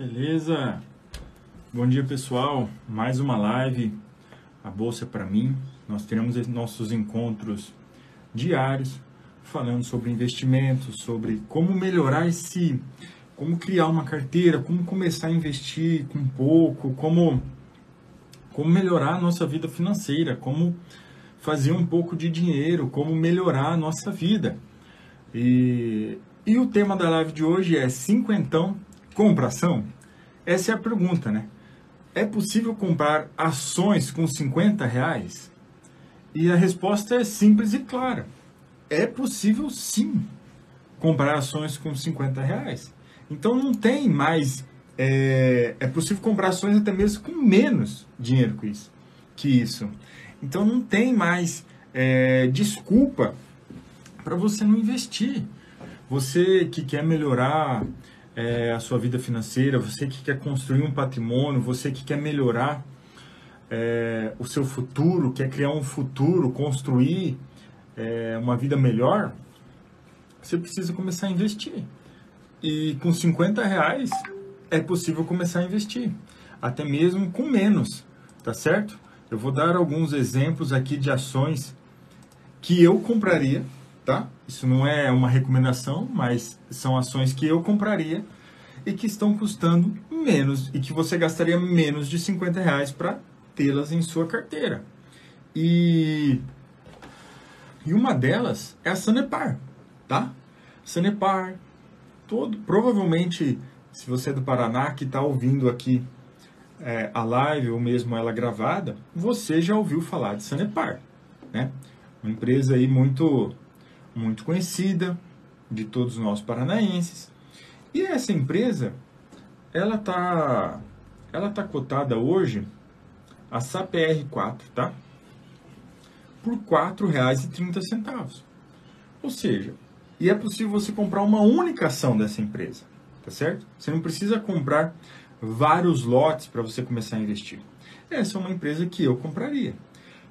Beleza? Bom dia pessoal, mais uma live, a Bolsa é para mim. Nós teremos nossos encontros diários falando sobre investimentos, sobre como melhorar esse, como criar uma carteira, como começar a investir com pouco, como, como melhorar a nossa vida financeira, como fazer um pouco de dinheiro, como melhorar a nossa vida. E, e o tema da live de hoje é cinquentão compração? Essa é a pergunta, né? É possível comprar ações com 50 reais? E a resposta é simples e clara. É possível sim comprar ações com 50 reais. Então não tem mais. É, é possível comprar ações até mesmo com menos dinheiro que isso. Que isso. Então não tem mais é, desculpa para você não investir. Você que quer melhorar é, a sua vida financeira, você que quer construir um patrimônio, você que quer melhorar é, o seu futuro, quer criar um futuro, construir é, uma vida melhor, você precisa começar a investir. E com 50 reais é possível começar a investir, até mesmo com menos, tá certo? Eu vou dar alguns exemplos aqui de ações que eu compraria, tá? Isso não é uma recomendação, mas são ações que eu compraria e que estão custando menos e que você gastaria menos de 50 reais para tê-las em sua carteira. E, e uma delas é a Sanepar, tá? Sanepar, todo, provavelmente, se você é do Paraná que está ouvindo aqui é, a live ou mesmo ela gravada, você já ouviu falar de Sanepar, né? Uma empresa aí muito, muito conhecida de todos nós paranaenses. E essa empresa, ela tá, ela tá cotada hoje a SAPR4, tá? Por R$ 4,30. Ou seja, e é possível você comprar uma única ação dessa empresa, tá certo? Você não precisa comprar vários lotes para você começar a investir. Essa é uma empresa que eu compraria.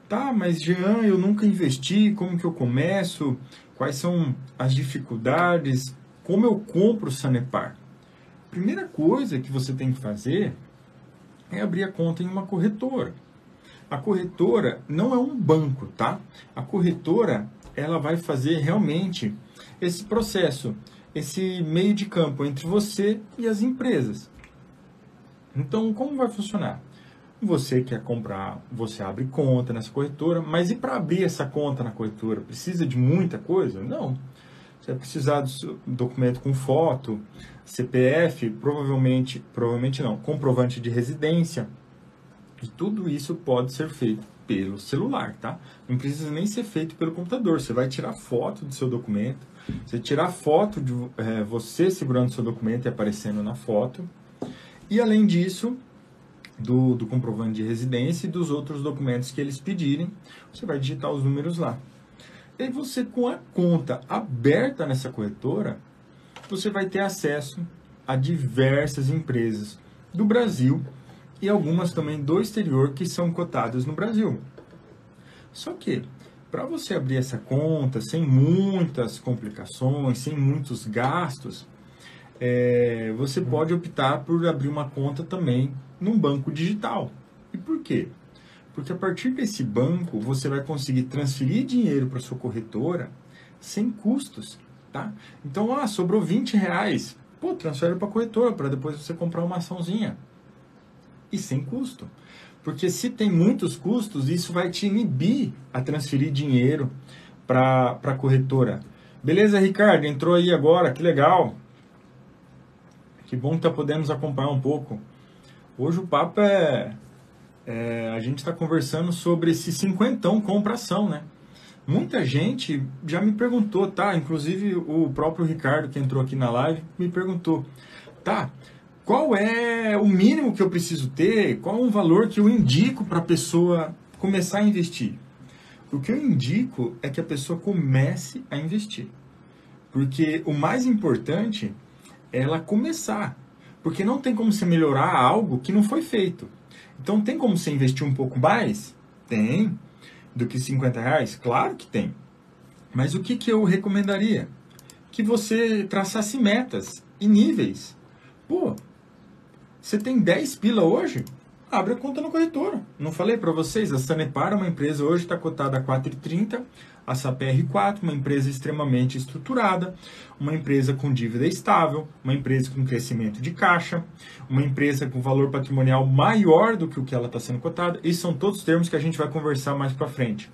Tá, mas Jean, eu nunca investi, como que eu começo? Quais são as dificuldades? Como eu compro o Sanepar? Primeira coisa que você tem que fazer é abrir a conta em uma corretora. A corretora não é um banco, tá? A corretora, ela vai fazer realmente esse processo, esse meio de campo entre você e as empresas. Então, como vai funcionar? Você quer comprar, você abre conta nessa corretora, mas e para abrir essa conta na corretora? Precisa de muita coisa? Não. Você vai precisar do documento com foto, CPF, provavelmente, provavelmente não, comprovante de residência. E tudo isso pode ser feito pelo celular, tá? Não precisa nem ser feito pelo computador. Você vai tirar foto do seu documento, você tirar foto de é, você segurando seu documento e aparecendo na foto, e além disso, do, do comprovante de residência e dos outros documentos que eles pedirem, você vai digitar os números lá. E você, com a conta aberta nessa corretora, você vai ter acesso a diversas empresas do Brasil e algumas também do exterior que são cotadas no Brasil. Só que, para você abrir essa conta sem muitas complicações, sem muitos gastos, é, você pode optar por abrir uma conta também num banco digital. E por quê? Porque a partir desse banco você vai conseguir transferir dinheiro para sua corretora sem custos, tá? Então, ah, sobrou 20 reais. Pô, transfere para a corretora para depois você comprar uma açãozinha. E sem custo. Porque se tem muitos custos, isso vai te inibir a transferir dinheiro para a corretora. Beleza, Ricardo? Entrou aí agora, que legal. Que bom que tá podendo acompanhar um pouco. Hoje o papo é, é a gente está conversando sobre esse cinquentão compra-ação, né? Muita gente já me perguntou, tá? Inclusive o próprio Ricardo que entrou aqui na live me perguntou, tá? Qual é o mínimo que eu preciso ter? Qual é o valor que eu indico para a pessoa começar a investir? O que eu indico é que a pessoa comece a investir. Porque o mais importante ela começar. Porque não tem como você melhorar algo que não foi feito. Então tem como você investir um pouco mais? Tem. Do que 50 reais? Claro que tem. Mas o que, que eu recomendaria? Que você traçasse metas e níveis. Pô, Você tem 10 pila hoje? Abre a conta na corretora. Não falei para vocês? A Sanepar é uma empresa hoje está cotada a 4,30 a SAPR4, uma empresa extremamente estruturada, uma empresa com dívida estável, uma empresa com crescimento de caixa, uma empresa com valor patrimonial maior do que o que ela está sendo cotada. Esses são todos termos que a gente vai conversar mais para frente.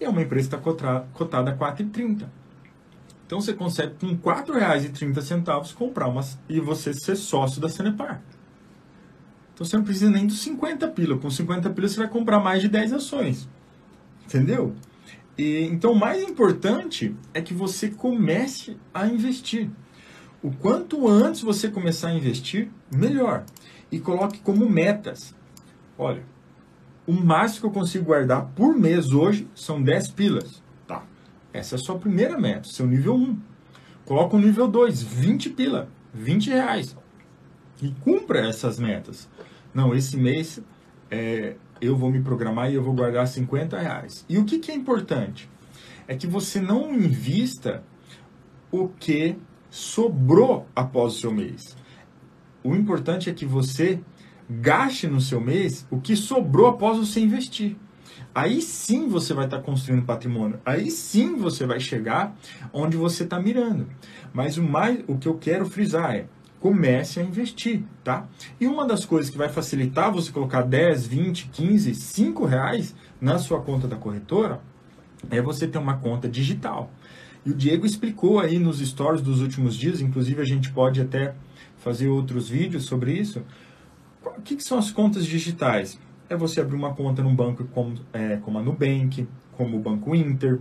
E é uma empresa que está cotada a 4,30. Então você consegue com R$ 4,30 comprar uma e você ser sócio da Sanepar. Então você não precisa nem dos 50 pila. Com 50 pila você vai comprar mais de 10 ações. Entendeu? E, então, o mais importante é que você comece a investir. O quanto antes você começar a investir, melhor. E coloque como metas. Olha, o máximo que eu consigo guardar por mês hoje são 10 pilas. Tá. Essa é a sua primeira meta, seu nível 1. Coloca o nível 2, 20 pila, 20 reais. E cumpra essas metas. Não, esse mês é, eu vou me programar e eu vou guardar 50 reais. E o que, que é importante? É que você não invista o que sobrou após o seu mês. O importante é que você gaste no seu mês o que sobrou após você investir. Aí sim você vai estar construindo patrimônio. Aí sim você vai chegar onde você está mirando. Mas o mais, o que eu quero frisar é comece a investir, tá? E uma das coisas que vai facilitar você colocar 10, 20, 15, 5 reais na sua conta da corretora é você ter uma conta digital. E o Diego explicou aí nos stories dos últimos dias, inclusive a gente pode até fazer outros vídeos sobre isso. O que, que são as contas digitais? É você abrir uma conta num banco como, é, como a Nubank, como o Banco Inter,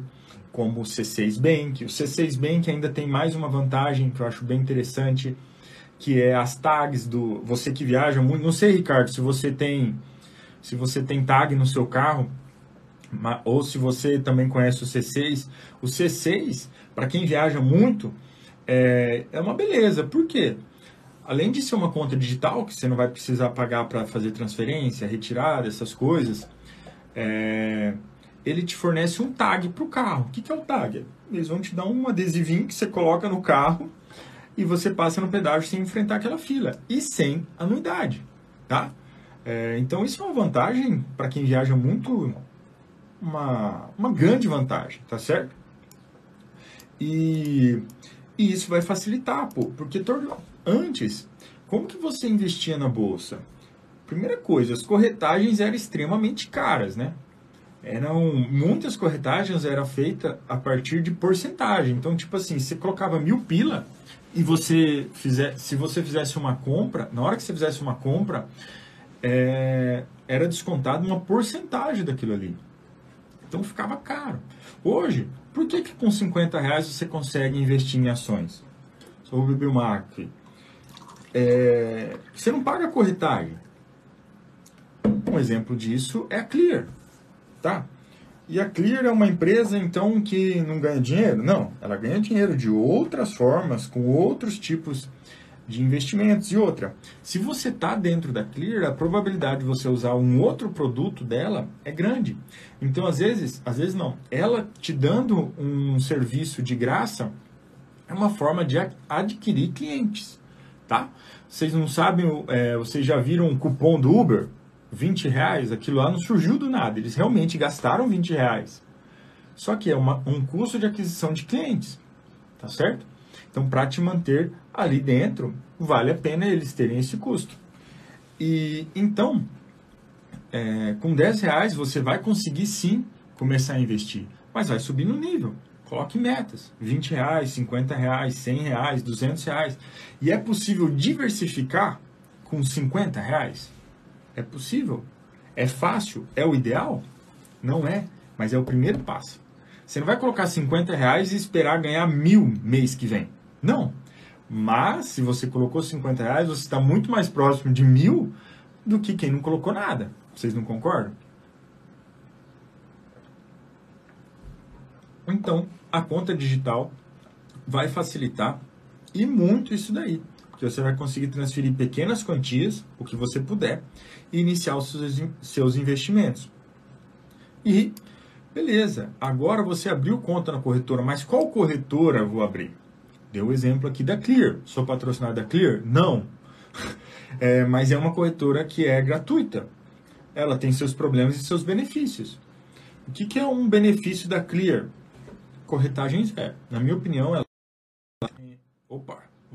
como o C6 Bank. O C6 Bank ainda tem mais uma vantagem que eu acho bem interessante, que é as tags do você que viaja muito. Não sei, Ricardo, se você tem se você tem tag no seu carro ou se você também conhece o C6. O C6, para quem viaja muito, é, é uma beleza. Por quê? Além de ser uma conta digital, que você não vai precisar pagar para fazer transferência, retirada, essas coisas, é, ele te fornece um tag para o carro. O que, que é o tag? Eles vão te dar um adesivinho que você coloca no carro e você passa no pedágio sem enfrentar aquela fila e sem anuidade, tá? É, então isso é uma vantagem para quem viaja muito, uma, uma grande vantagem, tá certo? E, e isso vai facilitar, pô, porque antes, como que você investia na bolsa? Primeira coisa, as corretagens eram extremamente caras, né? Eram muitas corretagens eram feitas a partir de porcentagem. Então, tipo assim, você colocava mil pila, e você fizer, se você fizesse uma compra, na hora que você fizesse uma compra, é, era descontado uma porcentagem daquilo ali. Então ficava caro. Hoje, por que, que com 50 reais você consegue investir em ações? Sou o Bibimark. É, você não paga corretagem. Um exemplo disso é a Clear. Tá? E a Clear é uma empresa, então, que não ganha dinheiro? Não, ela ganha dinheiro de outras formas, com outros tipos de investimentos. E outra, se você está dentro da Clear, a probabilidade de você usar um outro produto dela é grande. Então, às vezes, às vezes não, ela te dando um serviço de graça é uma forma de adquirir clientes, tá? Vocês não sabem, é, vocês já viram um cupom do Uber? 20 reais, aquilo lá não surgiu do nada. Eles realmente gastaram 20 reais. Só que é uma, um custo de aquisição de clientes, tá certo? Então, para te manter ali dentro, vale a pena eles terem esse custo. E então, é, com 10 reais você vai conseguir sim começar a investir, mas vai subir no nível. Coloque metas, 20 reais, 50 reais, 100 reais, 200 reais. E é possível diversificar com 50 reais? É possível? É fácil? É o ideal? Não é, mas é o primeiro passo. Você não vai colocar 50 reais e esperar ganhar mil mês que vem. Não. Mas, se você colocou 50 reais, você está muito mais próximo de mil do que quem não colocou nada. Vocês não concordam? Então, a conta digital vai facilitar e muito isso daí que você vai conseguir transferir pequenas quantias, o que você puder, e iniciar os seus, investimentos. E, beleza, agora você abriu conta na corretora, mas qual corretora vou abrir? Deu o exemplo aqui da Clear. Sou patrocinado da Clear? Não. é, mas é uma corretora que é gratuita. Ela tem seus problemas e seus benefícios. O que, que é um benefício da Clear? Corretagem zero. Na minha opinião, ela.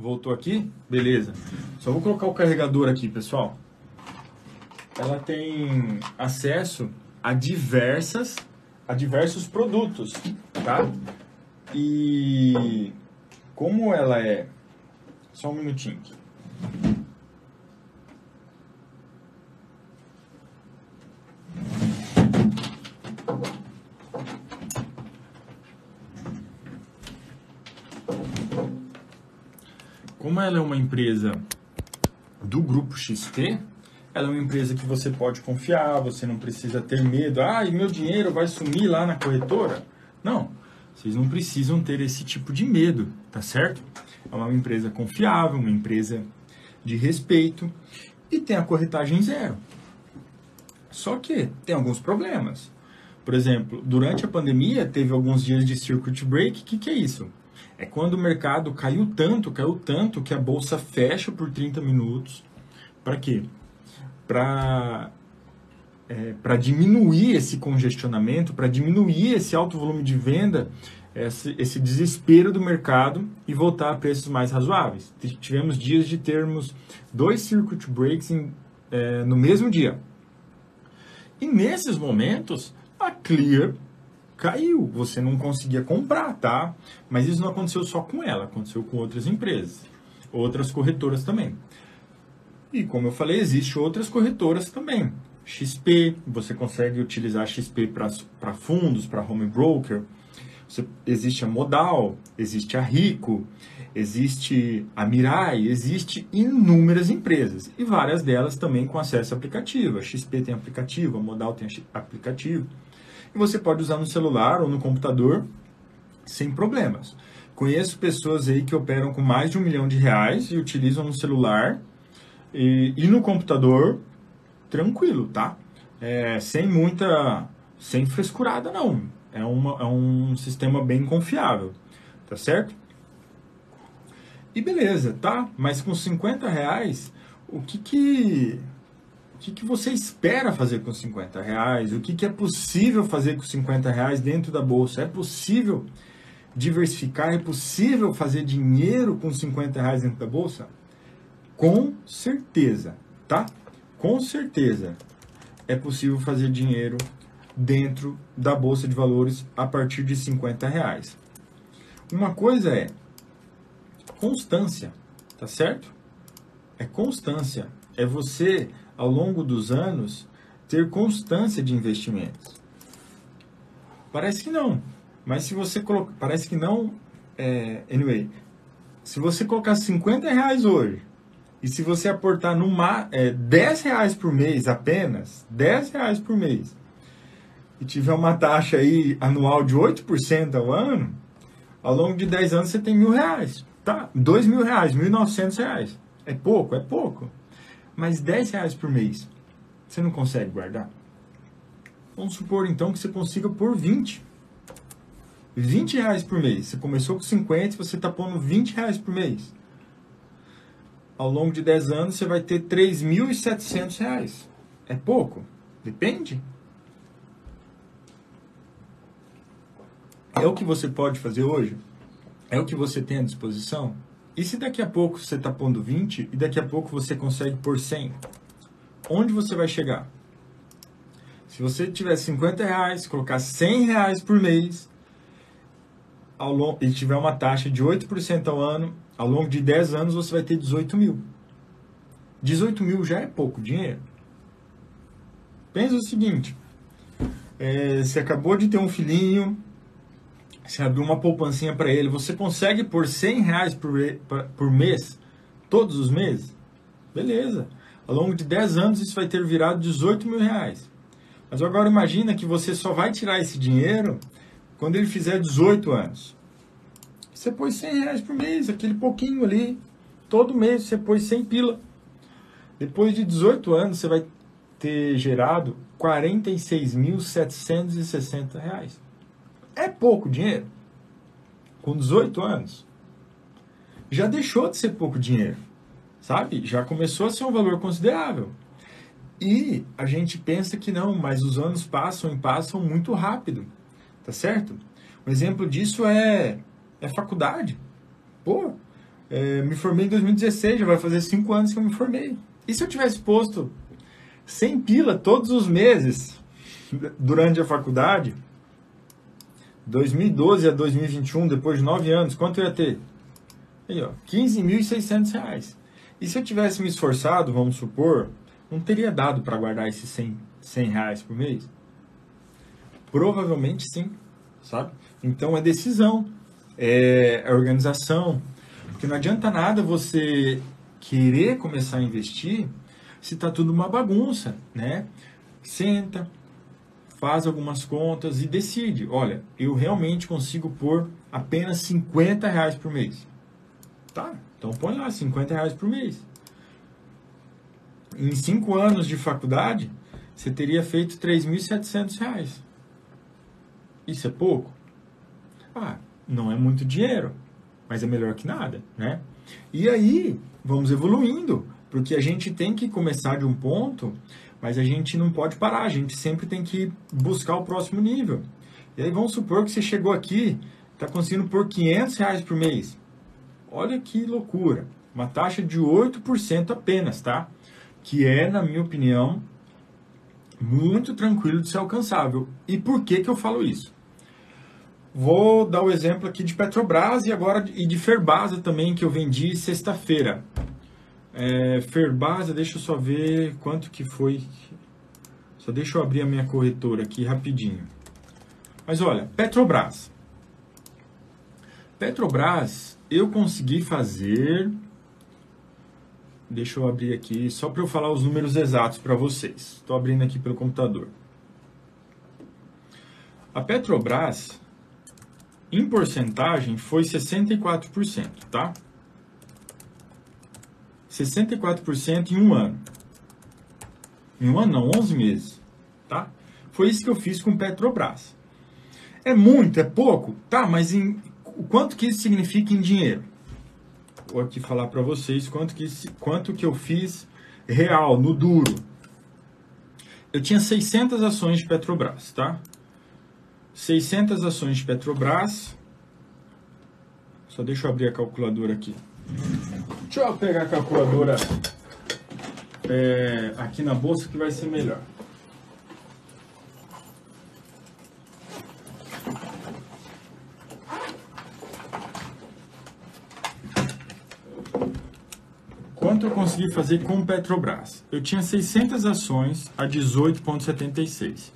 Voltou aqui? Beleza. Só vou colocar o carregador aqui, pessoal. Ela tem acesso a diversas a diversos produtos, tá? E como ela é só um minutinho aqui. Como ela é uma empresa do grupo XP, ela é uma empresa que você pode confiar, você não precisa ter medo. Ah, e meu dinheiro vai sumir lá na corretora? Não, vocês não precisam ter esse tipo de medo, tá certo? É uma empresa confiável, uma empresa de respeito e tem a corretagem zero. Só que tem alguns problemas. Por exemplo, durante a pandemia teve alguns dias de circuit break. O que, que é isso? É quando o mercado caiu tanto, caiu tanto que a bolsa fecha por 30 minutos. Para quê? para é, diminuir esse congestionamento, para diminuir esse alto volume de venda, esse, esse, desespero do mercado e voltar a preços mais razoáveis. Tivemos dias de termos dois circuit breaks em, é, no mesmo dia. E nesses momentos, a Clear caiu. Você não conseguia comprar, tá? Mas isso não aconteceu só com ela, aconteceu com outras empresas, outras corretoras também. E como eu falei, existem outras corretoras também. XP, você consegue utilizar XP para fundos, para home broker. Você, existe a Modal, existe a Rico, existe a Mirai, existe inúmeras empresas e várias delas também com acesso a aplicativo. A XP tem aplicativo, a Modal tem aplicativo. E você pode usar no celular ou no computador sem problemas. Conheço pessoas aí que operam com mais de um milhão de reais e utilizam no celular e, e no computador, tranquilo, tá? É, sem muita. sem frescurada, não. É, uma, é um sistema bem confiável, tá certo? E beleza, tá? Mas com 50 reais, o que que. O que, você espera fazer com 50 reais? O que é possível fazer com 50 reais dentro da bolsa? É possível diversificar? É possível fazer dinheiro com 50 reais dentro da bolsa? Com certeza, tá? Com certeza é possível fazer dinheiro dentro da bolsa de valores a partir de 50 reais. Uma coisa é constância, tá certo? É constância. É você, ao longo dos anos, ter constância de investimentos. Parece que não, mas se você colocar. Parece que não. É, anyway, se você colocar 50 reais hoje e se você aportar no é, 10 reais por mês apenas, 10 reais por mês, e tiver uma taxa aí anual de 8% ao ano, ao longo de 10 anos você tem mil reais. Tá? 2 mil reais, 1.900 reais. É pouco? É pouco. Mas 10 reais por mês, você não consegue guardar? Vamos supor então que você consiga por 20. 20 reais por mês. Você começou com 50 você está pondo 20 reais por mês ao longo de 10 anos você vai ter R$ 3.700. É pouco? Depende. É o que você pode fazer hoje? É o que você tem à disposição? E se daqui a pouco você está pondo 20 e daqui a pouco você consegue por 100? Onde você vai chegar? Se você tiver 50 reais, colocar 100 reais por mês ao longo, e tiver uma taxa de 8% ao ano, ao longo de 10 anos você vai ter 18 mil. 18 mil já é pouco dinheiro. Pensa o seguinte: é, você acabou de ter um filhinho, você abriu uma poupancinha para ele, você consegue por 100 reais por, por mês, todos os meses? Beleza. Ao longo de 10 anos isso vai ter virado 18 mil reais. Mas agora imagina que você só vai tirar esse dinheiro quando ele fizer 18 anos. Você pôs 100 reais por mês, aquele pouquinho ali. Todo mês você pôs 100 pila. Depois de 18 anos, você vai ter gerado 46.760 reais. É pouco dinheiro? Com 18 anos. Já deixou de ser pouco dinheiro. sabe? Já começou a ser um valor considerável. E a gente pensa que não, mas os anos passam e passam muito rápido, tá certo? Um exemplo disso é, é faculdade. Pô, é, me formei em 2016, já vai fazer cinco anos que eu me formei. E se eu tivesse posto 100 pila todos os meses durante a faculdade, 2012 a 2021, depois de nove anos, quanto eu ia ter? Aí, ó, 15.600 reais. E se eu tivesse me esforçado, vamos supor, não teria dado para guardar esses 100, 100 reais por mês? Provavelmente sim, sabe? Então é decisão, é organização. Porque não adianta nada você querer começar a investir se está tudo uma bagunça, né? Senta, faz algumas contas e decide. Olha, eu realmente consigo pôr apenas 50 reais por mês. Tá, então põe lá 50 reais por mês. Em cinco anos de faculdade, você teria feito 3.700 reais. Isso é pouco? Ah, não é muito dinheiro, mas é melhor que nada, né? E aí, vamos evoluindo, porque a gente tem que começar de um ponto, mas a gente não pode parar, a gente sempre tem que buscar o próximo nível. E aí vamos supor que você chegou aqui, está conseguindo por 500 reais por mês. Olha que loucura, uma taxa de 8% apenas, tá? Que é, na minha opinião, muito tranquilo de ser alcançável. E por que, que eu falo isso? Vou dar o exemplo aqui de Petrobras e agora e de Ferbasa também, que eu vendi sexta-feira. É, Ferbasa, deixa eu só ver quanto que foi. Só deixa eu abrir a minha corretora aqui rapidinho. Mas olha, Petrobras. Petrobras, eu consegui fazer. Deixa eu abrir aqui, só para eu falar os números exatos para vocês. Estou abrindo aqui pelo computador. A Petrobras, em porcentagem, foi 64%, tá? 64% em um ano. Em um ano não, 11 meses, tá? Foi isso que eu fiz com Petrobras. É muito, é pouco? Tá, mas em, quanto que isso significa em dinheiro? Vou aqui falar para vocês quanto que, quanto que eu fiz real, no duro. Eu tinha 600 ações de Petrobras, tá? 600 ações de Petrobras. Só deixa eu abrir a calculadora aqui. Deixa eu pegar a calculadora é, aqui na bolsa que vai ser melhor. Quanto eu consegui fazer com Petrobras? Eu tinha 600 ações a 18,76.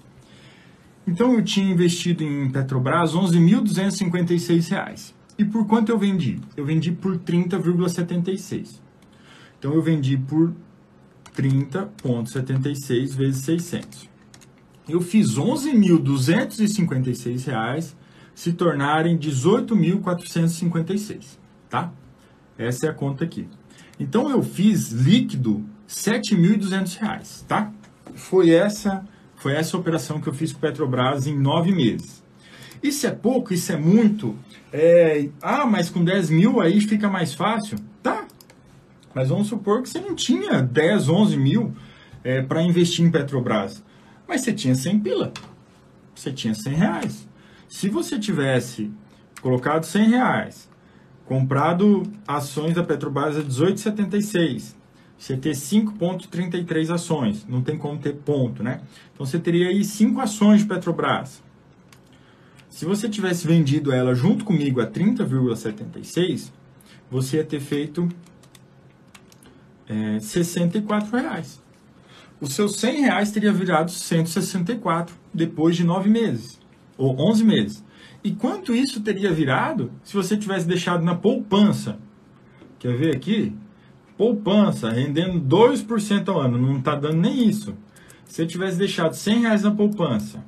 Então eu tinha investido em Petrobras R$ 11.256. E por quanto eu vendi? Eu vendi por 30,76. Então eu vendi por 30,76 vezes 600. Eu fiz 11.256 reais se tornarem 18.456, tá? Essa é a conta aqui. Então eu fiz líquido 7.200 reais, tá? Foi essa foi essa operação que eu fiz com Petrobras em nove meses. Isso é pouco, isso é muito. É, ah, mas com 10 mil aí fica mais fácil. Tá. Mas vamos supor que você não tinha 10, 11 mil é, para investir em Petrobras. Mas você tinha 100 pila. Você tinha 100 reais. Se você tivesse colocado 100 reais, comprado ações da Petrobras a 18,76, você ter 5,33 ações, não tem como ter ponto, né? Então você teria aí 5 ações de Petrobras. Se você tivesse vendido ela junto comigo a 30,76, você ia ter feito é, 64 reais. Os seus 100 reais teria virado 164 depois de 9 meses, ou 11 meses. E quanto isso teria virado se você tivesse deixado na poupança? Quer ver aqui? poupança rendendo 2% ao ano, não está dando nem isso. Se eu tivesse deixado 100 reais na poupança,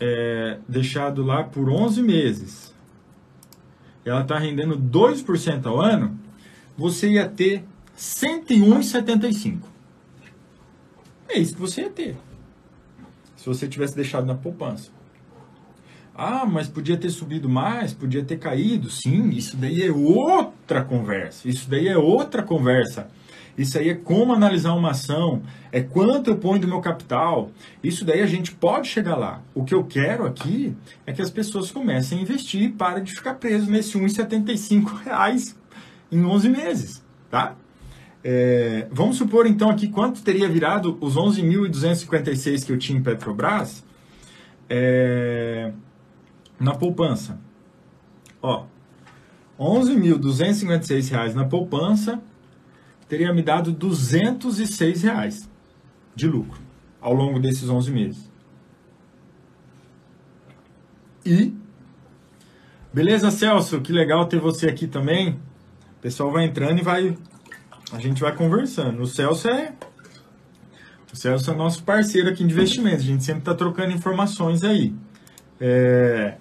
é, deixado lá por 11 meses, ela está rendendo 2% ao ano, você ia ter 101,75. É isso que você ia ter. Se você tivesse deixado na poupança. Ah, mas podia ter subido mais, podia ter caído. Sim, isso daí é outra conversa. Isso daí é outra conversa. Isso aí é como analisar uma ação, é quanto eu ponho do meu capital. Isso daí a gente pode chegar lá. O que eu quero aqui é que as pessoas comecem a investir e parem de ficar presos nesse R$ 1,75 em 11 meses, tá? É, vamos supor então aqui quanto teria virado os 11.256 que eu tinha em Petrobras é, na poupança. Ó, 11.256 reais na poupança teria me dado 206 reais de lucro ao longo desses 11 meses. E beleza, Celso, que legal ter você aqui também. O pessoal vai entrando e vai a gente vai conversando. O Celso é o Celso é nosso parceiro aqui de investimentos. A gente sempre está trocando informações aí. É...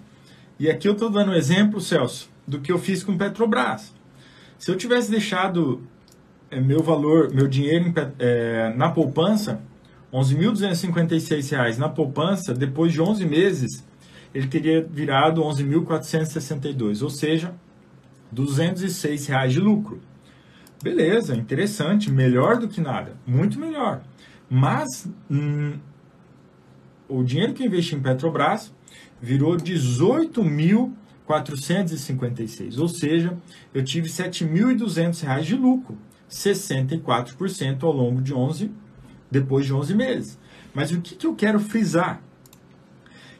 E aqui eu estou dando um exemplo, Celso, do que eu fiz com Petrobras. Se eu tivesse deixado é, meu valor, meu dinheiro é, na poupança, R$ 11.256 na poupança, depois de 11 meses, ele teria virado 11.462, ou seja, 206 reais de lucro. Beleza, interessante, melhor do que nada, muito melhor. Mas hum, o dinheiro que eu investi em Petrobras virou 18.456, ou seja, eu tive R$ 7.200 de lucro, 64% ao longo de 11, depois de 11 meses. Mas o que, que eu quero frisar?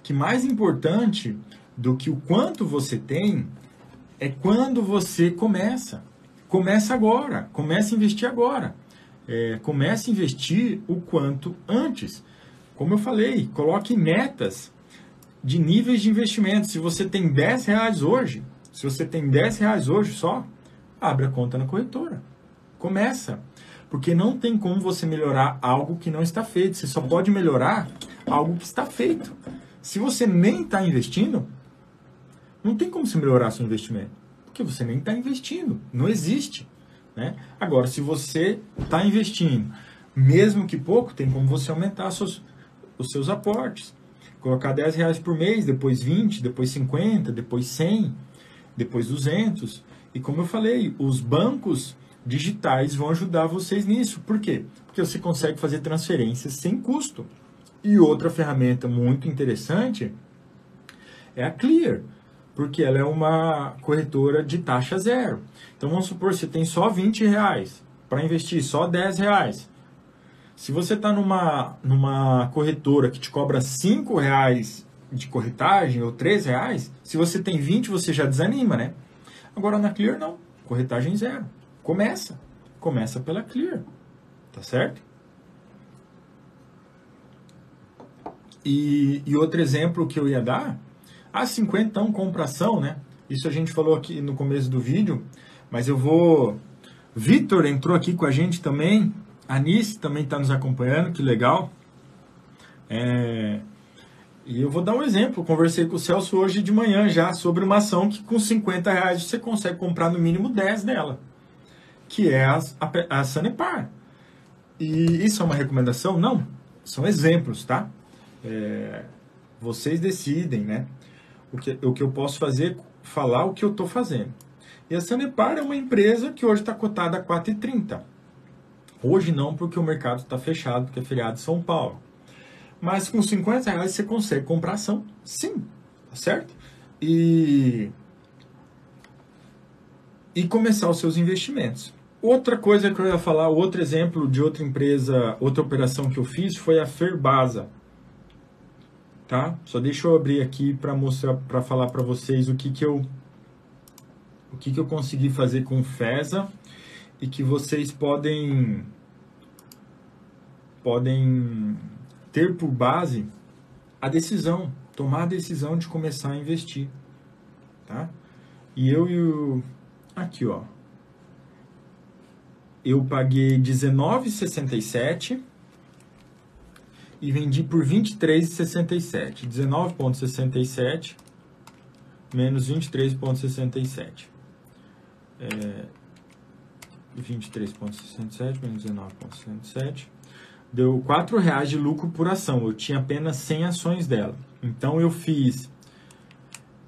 Que mais importante do que o quanto você tem é quando você começa. Começa agora, comece a investir agora. É, comece a investir o quanto antes. Como eu falei, coloque metas de níveis de investimento. Se você tem 10 reais hoje, se você tem 10 reais hoje só, abre a conta na corretora. Começa. Porque não tem como você melhorar algo que não está feito. Você só pode melhorar algo que está feito. Se você nem está investindo, não tem como você melhorar seu investimento porque você nem está investindo, não existe. Né? Agora, se você está investindo, mesmo que pouco, tem como você aumentar seus, os seus aportes. Colocar 10 reais por mês, depois 20, depois 50, depois 100, depois 200. E como eu falei, os bancos digitais vão ajudar vocês nisso. Por quê? Porque você consegue fazer transferências sem custo. E outra ferramenta muito interessante é a Clear porque ela é uma corretora de taxa zero. Então vamos supor que você tem só 20 reais para investir, só 10 reais. Se você está numa, numa corretora que te cobra 5 reais de corretagem ou 3 reais, se você tem 20 você já desanima, né? Agora na Clear não, corretagem zero. Começa, começa pela Clear, tá certo? E, e outro exemplo que eu ia dar a 50 então compração, né? Isso a gente falou aqui no começo do vídeo, mas eu vou. Vitor entrou aqui com a gente também. Anice também está nos acompanhando, que legal. É... E eu vou dar um exemplo. Conversei com o Celso hoje de manhã já sobre uma ação que com 50 reais você consegue comprar no mínimo 10 dela, que é a, a, a Sanepar. E isso é uma recomendação? Não. São exemplos, tá? É... Vocês decidem, né? o que, o que eu posso fazer, falar o que eu estou fazendo. E a Sanepar é uma empresa que hoje está cotada a 4,30. Hoje não, porque o mercado está fechado, porque é feriado de São Paulo. Mas com 50 reais você consegue comprar ação, sim, tá certo? E, e começar os seus investimentos. Outra coisa que eu ia falar, outro exemplo de outra empresa, outra operação que eu fiz foi a Ferbasa tá? Só deixa eu abrir aqui para mostrar, para falar para vocês o que que eu o que que eu consegui fazer com FESA e que vocês podem podem ter por base a decisão, tomar a decisão de começar a investir, tá? E eu e o aqui, ó. Eu paguei 19,67 e vendi por 23,67. 19,67 menos 23,67. É, 23,67 menos 19,67 deu R$ reais de lucro por ação. Eu tinha apenas 100 ações dela. Então eu fiz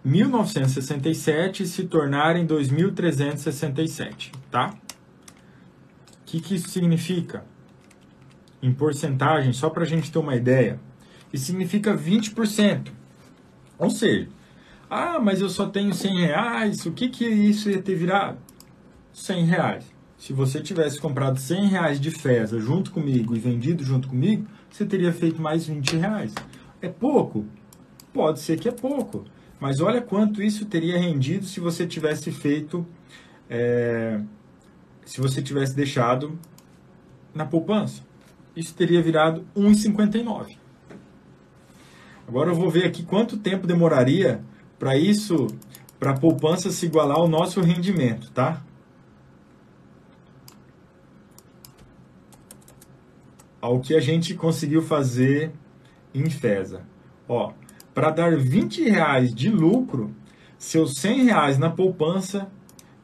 1967 se tornarem 2.367, tá? Que, que isso significa? Em porcentagem, só para a gente ter uma ideia, isso significa 20%. Ou seja, ah, mas eu só tenho 100 reais, o que, que isso ia ter virado? 100 reais. Se você tivesse comprado 100 reais de feza junto comigo e vendido junto comigo, você teria feito mais 20 reais. É pouco? Pode ser que é pouco. Mas olha quanto isso teria rendido se você tivesse feito, é, se você tivesse deixado na poupança. Isso teria virado 1,59. Agora eu vou ver aqui quanto tempo demoraria para isso, para a poupança se igualar ao nosso rendimento, tá? Ao que a gente conseguiu fazer em FESA. Ó, para dar 20 reais de lucro, seus 100 reais na poupança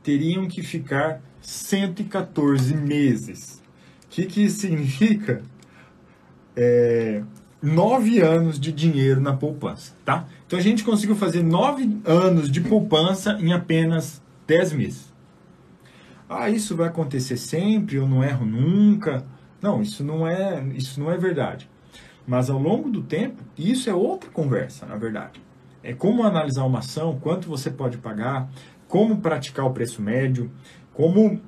teriam que ficar 114 meses. O que, que significa? É, nove anos de dinheiro na poupança, tá? Então a gente conseguiu fazer nove anos de poupança em apenas 10 meses. Ah, isso vai acontecer sempre, eu não erro nunca. Não, isso não é, isso não é verdade. Mas ao longo do tempo, isso é outra conversa, na verdade. É como analisar uma ação, quanto você pode pagar, como praticar o preço médio, como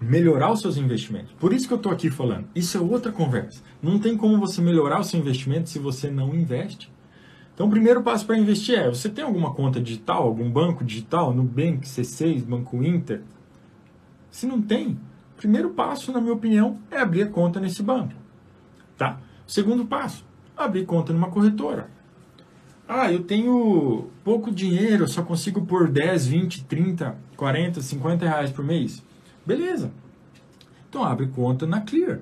melhorar os seus investimentos. Por isso que eu estou aqui falando. Isso é outra conversa. Não tem como você melhorar o seu investimento se você não investe. Então, o primeiro passo para investir é: você tem alguma conta digital, algum banco digital, Nubank, C6, Banco Inter? Se não tem, o primeiro passo, na minha opinião, é abrir a conta nesse banco. Tá? Segundo passo, abrir conta numa corretora. Ah, eu tenho pouco dinheiro, eu só consigo pôr 10, 20, 30, 40, 50 reais por mês. Beleza. Então abre conta na Clear,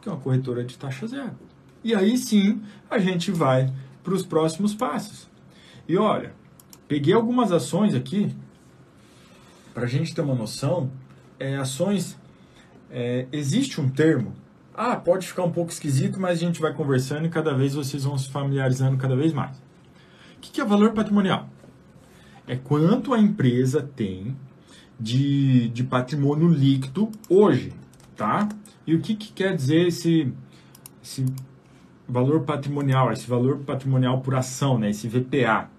que é uma corretora de taxa zero. E aí sim a gente vai para os próximos passos. E olha, peguei algumas ações aqui para a gente ter uma noção. É, ações, é, existe um termo ah, pode ficar um pouco esquisito, mas a gente vai conversando e cada vez vocês vão se familiarizando cada vez mais. O que é valor patrimonial? É quanto a empresa tem de, de patrimônio líquido hoje, tá? E o que, que quer dizer esse, esse valor patrimonial, esse valor patrimonial por ação, né? Esse VPA?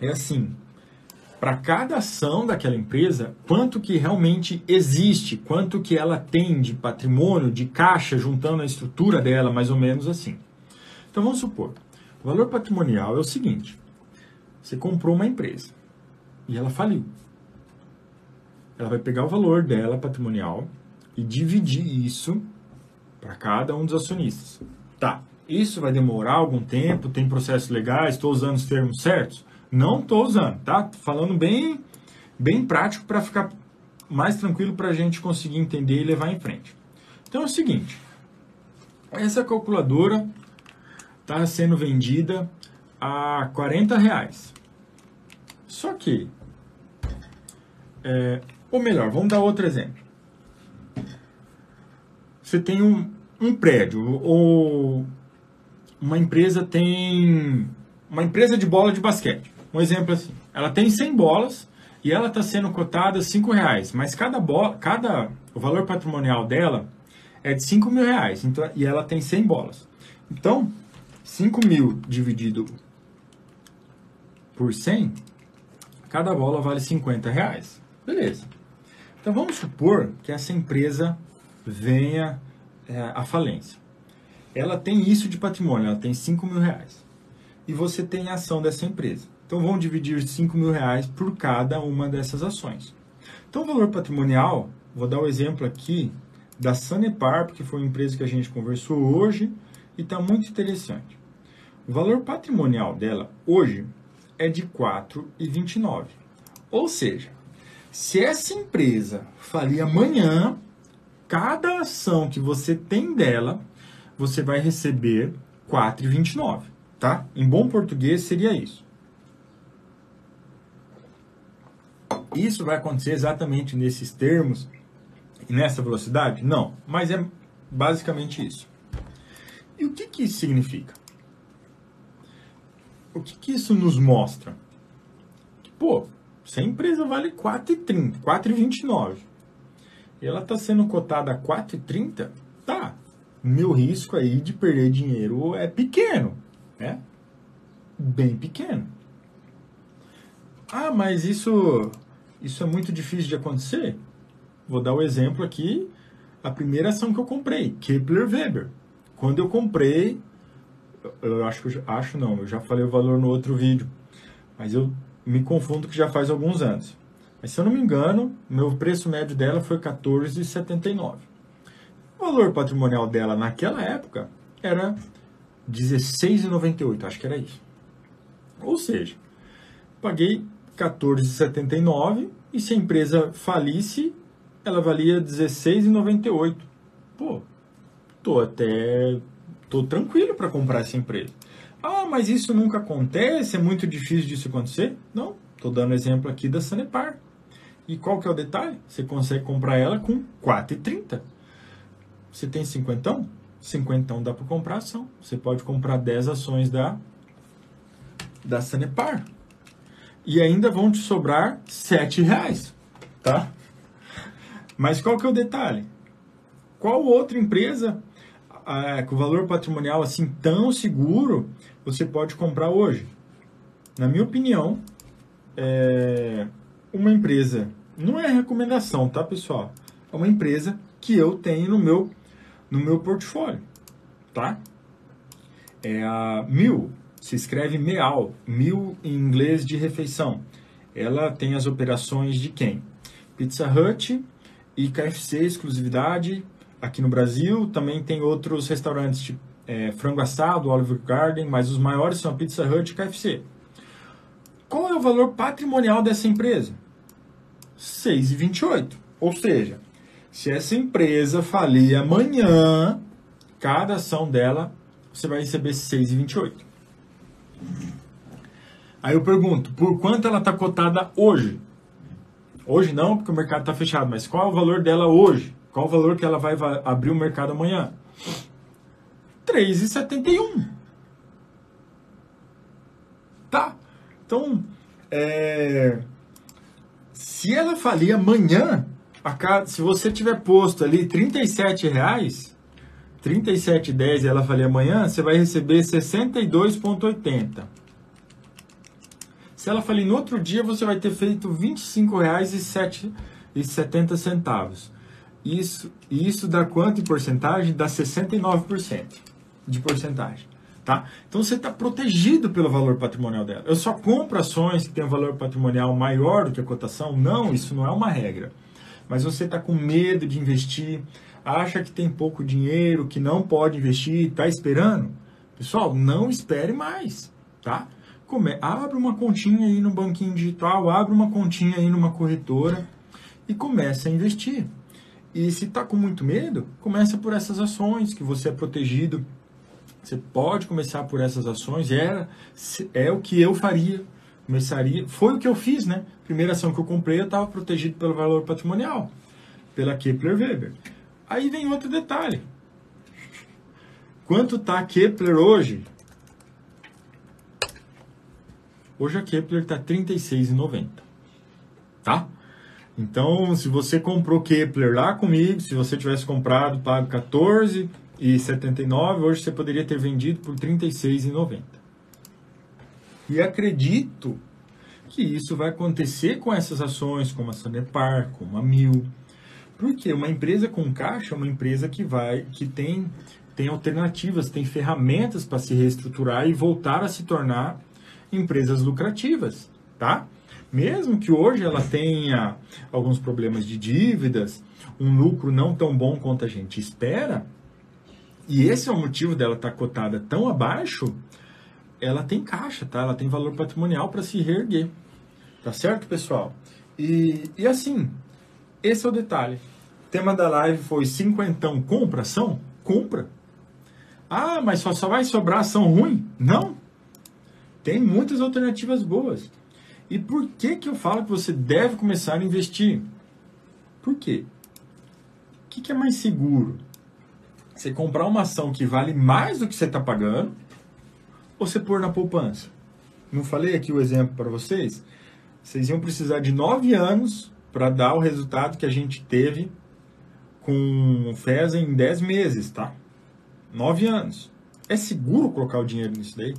É assim, para cada ação daquela empresa, quanto que realmente existe, quanto que ela tem de patrimônio, de caixa, juntando a estrutura dela, mais ou menos assim. Então vamos supor, valor patrimonial é o seguinte: você comprou uma empresa e ela faliu. Ela vai pegar o valor dela patrimonial e dividir isso para cada um dos acionistas. Tá, isso vai demorar algum tempo, tem processos legais, estou usando os termos certos? Não estou usando, tá? Tô falando bem, bem prático para ficar mais tranquilo para a gente conseguir entender e levar em frente. Então é o seguinte, essa calculadora está sendo vendida a 40 reais. Só que, é, ou melhor, vamos dar outro exemplo. Você tem um, um prédio ou uma empresa tem uma empresa de bola de basquete. Um exemplo assim, ela tem 100 bolas e ela está sendo cotada 5 reais, mas cada bola, cada, o valor patrimonial dela é de 5 mil reais, então, e ela tem 100 bolas. Então, 5 mil dividido por 100, cada bola vale 50 reais. Beleza. Então vamos supor que essa empresa venha é, à falência. Ela tem isso de patrimônio, ela tem 5 mil reais. E você tem a ação dessa empresa. Então vamos dividir 5 mil reais por cada uma dessas ações. Então o valor patrimonial, vou dar o um exemplo aqui da Sanepar, porque foi uma empresa que a gente conversou hoje e está muito interessante. O valor patrimonial dela hoje é de 4,29. Ou seja, se essa empresa falir amanhã, cada ação que você tem dela, você vai receber 4,29, tá? Em bom português seria isso. Isso vai acontecer exatamente nesses termos e nessa velocidade? Não, mas é basicamente isso. E o que, que isso significa? O que, que isso nos mostra? Pô, se a empresa vale 4,30, 4,29 e ela está sendo cotada a 4,30, tá. Meu risco aí de perder dinheiro é pequeno, né? Bem pequeno. Ah, mas isso, isso é muito difícil de acontecer? Vou dar o um exemplo aqui. A primeira ação que eu comprei, Kepler Weber. Quando eu comprei, eu acho que acho não, eu já falei o valor no outro vídeo, mas eu me confundo que já faz alguns anos. Mas se eu não me engano, meu preço médio dela foi 14,79. O valor patrimonial dela naquela época era 16,98, acho que era isso. Ou seja, paguei 14,79 e se a empresa falisse, ela valia 16,98. Pô, tô até tô tranquilo para comprar essa empresa. Ah, mas isso nunca acontece, é muito difícil disso acontecer? Não, estou dando exemplo aqui da Sanepar. E qual que é o detalhe? Você consegue comprar ela com 4,30. Você tem cinquentão? Cinquentão dá para comprar ação. Você pode comprar 10 ações da, da Sanepar. E ainda vão te sobrar 7 reais, tá? Mas qual que é o detalhe? Qual outra empresa ah, com valor patrimonial assim tão seguro você pode comprar hoje. Na minha opinião, é uma empresa, não é recomendação, tá pessoal? É uma empresa que eu tenho no meu, no meu portfólio, tá? É a Mil, se escreve Meal, Mil em inglês de refeição. Ela tem as operações de quem? Pizza Hut e KFC, exclusividade, aqui no Brasil. Também tem outros restaurantes, tipo é, frango assado, Olive Garden, mas os maiores são a Pizza Hut e KFC. Qual é o valor patrimonial dessa empresa? 6,28. Ou seja, se essa empresa falir amanhã, cada ação dela você vai receber 6,28. Aí eu pergunto, por quanto ela está cotada hoje? Hoje não, porque o mercado está fechado, mas qual é o valor dela hoje? Qual o valor que ela vai abrir o mercado amanhã? 3,71. Tá? Então, é, se ela falir amanhã, cada, se você tiver posto ali 37 reais, 37,10 e ela falir amanhã, você vai receber 62,80. Se ela falir no outro dia, você vai ter feito R$ 25,70. Isso, isso dá quanto em porcentagem? Dá 69% de porcentagem. Tá? Então você está protegido pelo valor patrimonial dela. Eu só compro ações que têm um valor patrimonial maior do que a cotação? Não, isso não é uma regra. Mas você está com medo de investir, acha que tem pouco dinheiro, que não pode investir, está esperando? Pessoal, não espere mais, tá? Come, abre uma continha aí no banquinho digital, abre uma continha aí numa corretora e comece a investir. E se está com muito medo, começa por essas ações que você é protegido você pode começar por essas ações. Era, é o que eu faria. Começaria. Foi o que eu fiz, né? Primeira ação que eu comprei, eu estava protegido pelo valor patrimonial, pela Kepler Weber. Aí vem outro detalhe. Quanto está a Kepler hoje? Hoje a Kepler está R$ 36,90. Tá? Então, se você comprou Kepler lá comigo, se você tivesse comprado, pago 14, e 79, hoje você poderia ter vendido por 36,90. E acredito que isso vai acontecer com essas ações, como a Sanepar, como a Mil. Porque uma empresa com caixa é uma empresa que vai, que tem, tem alternativas, tem ferramentas para se reestruturar e voltar a se tornar empresas lucrativas, tá? Mesmo que hoje ela tenha alguns problemas de dívidas, um lucro não tão bom quanto a gente espera, e esse é o motivo dela estar tá cotada tão abaixo, ela tem caixa, tá? Ela tem valor patrimonial para se reerguer. Tá certo, pessoal? E, e assim, esse é o detalhe. O tema da live foi cinquentão compra ação? Compra. Ah, mas só, só vai sobrar ação ruim? Não. Tem muitas alternativas boas. E por que, que eu falo que você deve começar a investir? Por quê? O que, que é mais seguro? Você comprar uma ação que vale mais do que você está pagando ou você pôr na poupança? não falei aqui o exemplo para vocês? Vocês iam precisar de nove anos para dar o resultado que a gente teve com FES em dez meses, tá? Nove anos. É seguro colocar o dinheiro nisso daí?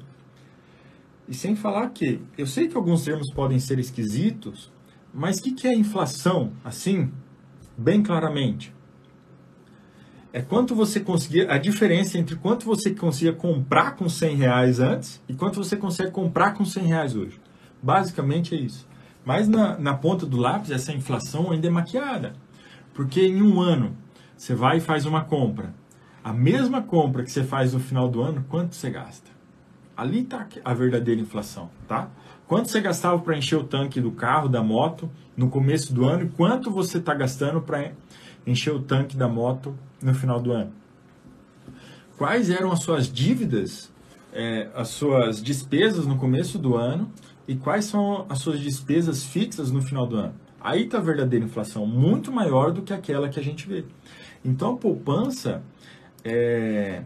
E sem falar que, eu sei que alguns termos podem ser esquisitos, mas o que, que é inflação, assim, bem claramente? É quanto você conseguia, a diferença entre quanto você conseguia comprar com 100 reais antes e quanto você consegue comprar com 100 reais hoje. Basicamente é isso. Mas na, na ponta do lápis, essa inflação ainda é maquiada. Porque em um ano, você vai e faz uma compra. A mesma compra que você faz no final do ano, quanto você gasta? Ali está a verdadeira inflação, tá? Quanto você gastava para encher o tanque do carro, da moto, no começo do ano e quanto você está gastando para encher o tanque da moto no final do ano? Quais eram as suas dívidas, é, as suas despesas no começo do ano e quais são as suas despesas fixas no final do ano? Aí está a verdadeira inflação, muito maior do que aquela que a gente vê. Então a poupança, é,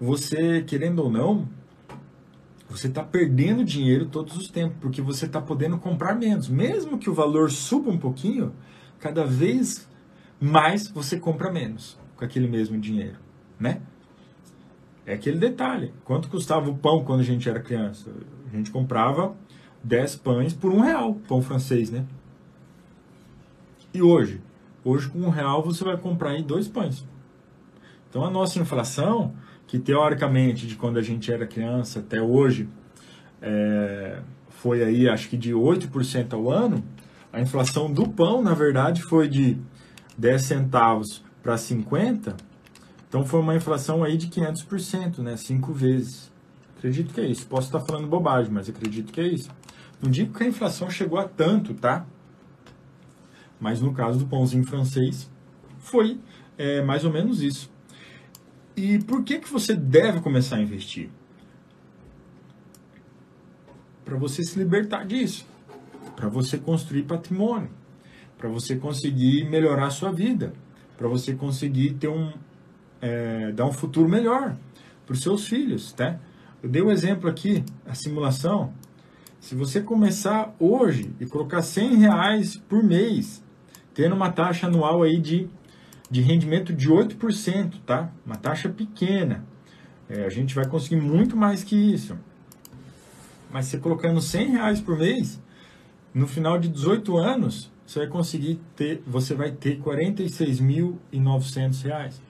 você querendo ou não, você está perdendo dinheiro todos os tempos, porque você está podendo comprar menos. Mesmo que o valor suba um pouquinho, cada vez mais você compra menos com aquele mesmo dinheiro, né? É aquele detalhe. Quanto custava o pão quando a gente era criança? A gente comprava 10 pães por um real, pão francês, né? E hoje? Hoje com um real você vai comprar aí dois pães. Então a nossa inflação que teoricamente de quando a gente era criança até hoje é, foi aí acho que de 8% ao ano, a inflação do pão na verdade foi de 10 centavos para 50, então foi uma inflação aí de 500%, né, cinco vezes. Acredito que é isso. Posso estar falando bobagem, mas acredito que é isso. Não digo que a inflação chegou a tanto, tá? Mas no caso do pãozinho francês, foi é, mais ou menos isso. E por que, que você deve começar a investir? Para você se libertar disso, para você construir patrimônio, para você conseguir melhorar a sua vida, para você conseguir ter um é, dar um futuro melhor para os seus filhos, tá? Eu dei o um exemplo aqui, a simulação. Se você começar hoje e colocar 100 reais por mês, tendo uma taxa anual aí de de rendimento de 8%, tá? Uma taxa pequena. É, a gente vai conseguir muito mais que isso. Mas você colocando 100 reais por mês, no final de 18 anos, você vai conseguir ter, você vai ter 46.900 reais.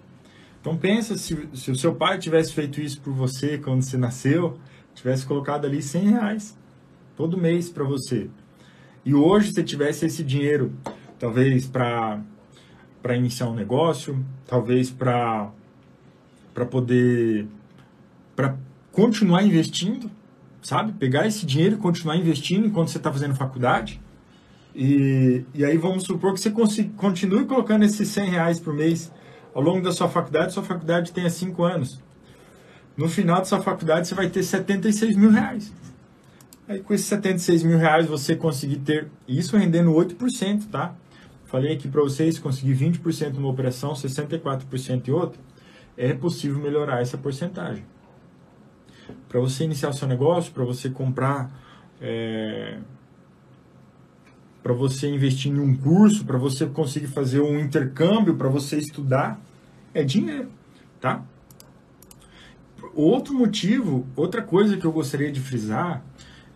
Então pensa se, se o seu pai tivesse feito isso por você quando você nasceu, tivesse colocado ali 100 reais todo mês para você. E hoje você tivesse esse dinheiro, talvez para para iniciar um negócio, talvez para para poder para continuar investindo, sabe? Pegar esse dinheiro e continuar investindo enquanto você está fazendo faculdade. E, e aí vamos supor que você continue colocando esses 100 reais por mês ao longo da sua faculdade, sua faculdade tenha 5 anos. No final da sua faculdade você vai ter 76 mil reais. Aí com esses 76 mil reais você conseguir ter isso rendendo 8%, tá? Falei aqui para vocês, conseguir 20% numa operação, 64% em outra, é possível melhorar essa porcentagem. Para você iniciar o seu negócio, para você comprar, é, para você investir em um curso, para você conseguir fazer um intercâmbio, para você estudar, é dinheiro, tá? Outro motivo, outra coisa que eu gostaria de frisar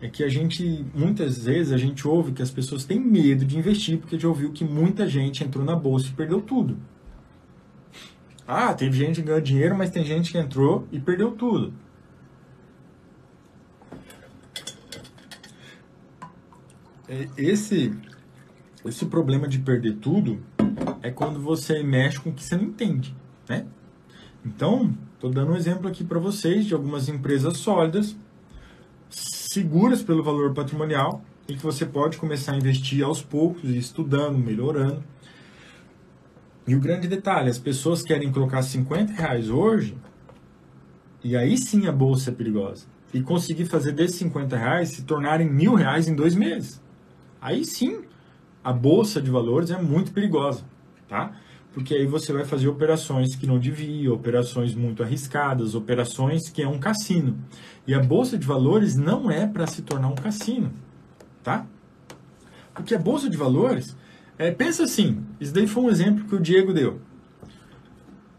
é que a gente, muitas vezes, a gente ouve que as pessoas têm medo de investir porque já ouviu que muita gente entrou na bolsa e perdeu tudo. Ah, teve gente que ganhou dinheiro, mas tem gente que entrou e perdeu tudo. É, esse, esse problema de perder tudo é quando você mexe com o que você não entende, né? Então, estou dando um exemplo aqui para vocês de algumas empresas sólidas seguras pelo valor patrimonial e que você pode começar a investir aos poucos, estudando, melhorando. E o grande detalhe, as pessoas querem colocar 50 reais hoje e aí sim a bolsa é perigosa. E conseguir fazer desses 50 reais se tornarem mil reais em dois meses. Aí sim a bolsa de valores é muito perigosa, tá? Porque aí você vai fazer operações que não devia, operações muito arriscadas, operações que é um cassino. E a bolsa de valores não é para se tornar um cassino, tá? Porque a bolsa de valores, é, pensa assim, isso daí foi um exemplo que o Diego deu.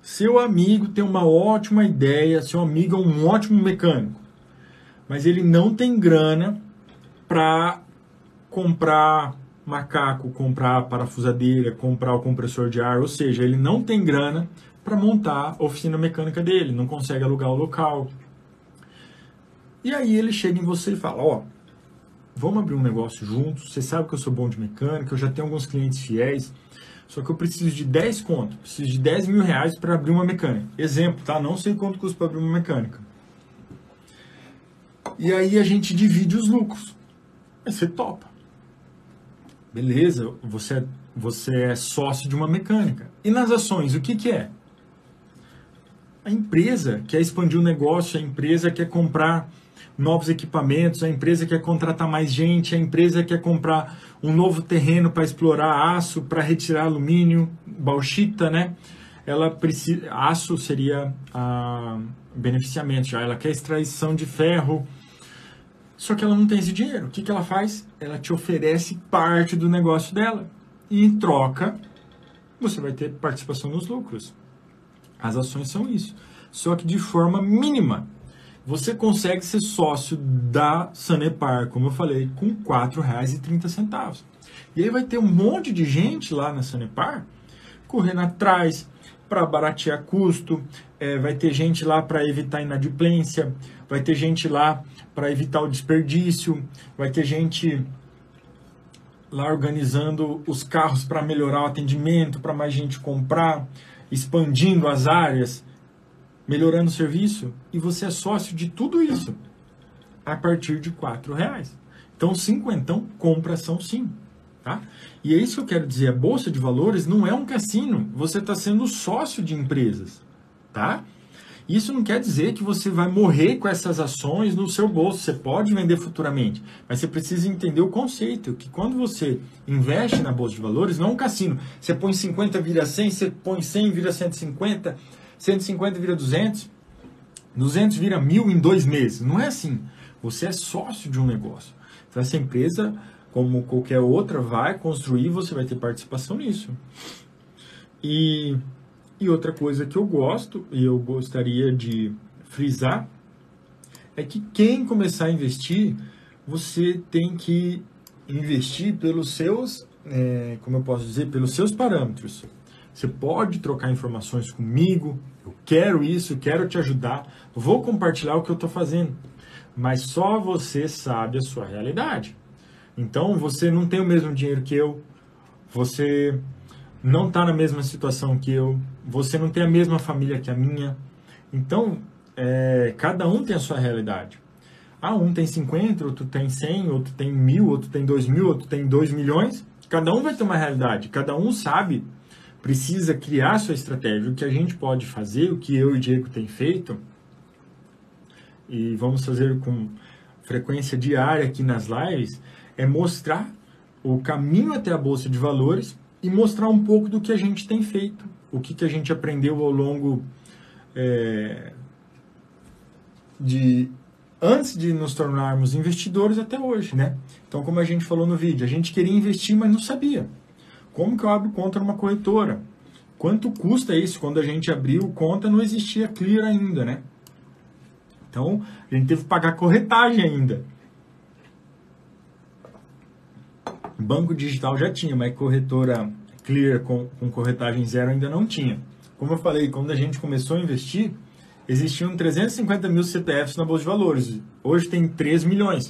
Seu amigo tem uma ótima ideia, seu amigo é um ótimo mecânico, mas ele não tem grana para comprar macaco, comprar parafusadeira, comprar o compressor de ar, ou seja, ele não tem grana para montar a oficina mecânica dele, não consegue alugar o local. E aí ele chega em você e fala: Ó, vamos abrir um negócio juntos. Você sabe que eu sou bom de mecânica, eu já tenho alguns clientes fiéis, só que eu preciso de 10 contos, preciso de 10 mil reais para abrir uma mecânica. Exemplo, tá? Não sei quanto custa para abrir uma mecânica. E aí a gente divide os lucros. Aí você topa. Beleza, você é, você é sócio de uma mecânica. E nas ações, o que, que é? A empresa quer expandir o negócio, a empresa quer comprar novos equipamentos, a empresa quer contratar mais gente, a empresa quer comprar um novo terreno para explorar aço, para retirar alumínio, bauxita, né? Ela precisa, aço seria a beneficiamento já, ela quer extraição de ferro, só que ela não tem esse dinheiro. O que, que ela faz? Ela te oferece parte do negócio dela. E em troca, você vai ter participação nos lucros. As ações são isso. Só que de forma mínima. Você consegue ser sócio da Sanepar, como eu falei, com R$ 4,30. E aí vai ter um monte de gente lá na Sanepar correndo atrás para baratear custo, é, vai ter gente lá para evitar inadimplência, vai ter gente lá para evitar o desperdício, vai ter gente lá organizando os carros para melhorar o atendimento, para mais gente comprar, expandindo as áreas, melhorando o serviço, e você é sócio de tudo isso a partir de quatro reais. Então, cinquentão compra ação sim. Tá? E é isso que eu quero dizer, a Bolsa de Valores não é um cassino, você está sendo sócio de empresas. Tá? Isso não quer dizer que você vai morrer com essas ações no seu bolso. Você pode vender futuramente, mas você precisa entender o conceito, que quando você investe na bolsa de valores, não é um cassino. Você põe 50 vira 100, você põe 100 vira 150, 150 vira 200, 200 vira mil em dois meses. Não é assim. Você é sócio de um negócio. Então essa empresa, como qualquer outra, vai construir, você vai ter participação nisso. E e outra coisa que eu gosto e eu gostaria de frisar é que quem começar a investir, você tem que investir pelos seus, é, como eu posso dizer, pelos seus parâmetros. Você pode trocar informações comigo, eu quero isso, quero te ajudar, vou compartilhar o que eu estou fazendo, mas só você sabe a sua realidade. Então você não tem o mesmo dinheiro que eu, você não está na mesma situação que eu, você não tem a mesma família que a minha. Então, é, cada um tem a sua realidade. Ah, um tem 50, outro tem 100, outro tem mil, outro tem 2 mil, outro tem 2 milhões. Cada um vai ter uma realidade, cada um sabe, precisa criar sua estratégia. O que a gente pode fazer, o que eu e o Diego tem feito, e vamos fazer com frequência diária aqui nas lives, é mostrar o caminho até a bolsa de valores e mostrar um pouco do que a gente tem feito, o que, que a gente aprendeu ao longo é, de antes de nos tornarmos investidores até hoje, né? Então, como a gente falou no vídeo, a gente queria investir, mas não sabia. Como que eu abro conta numa corretora? Quanto custa isso? Quando a gente abriu conta, não existia Clear ainda, né? Então, a gente teve que pagar corretagem ainda. Banco digital já tinha, mas corretora clear com, com corretagem zero ainda não tinha. Como eu falei, quando a gente começou a investir, existiam 350 mil CPFs na Bolsa de Valores. Hoje tem 3 milhões.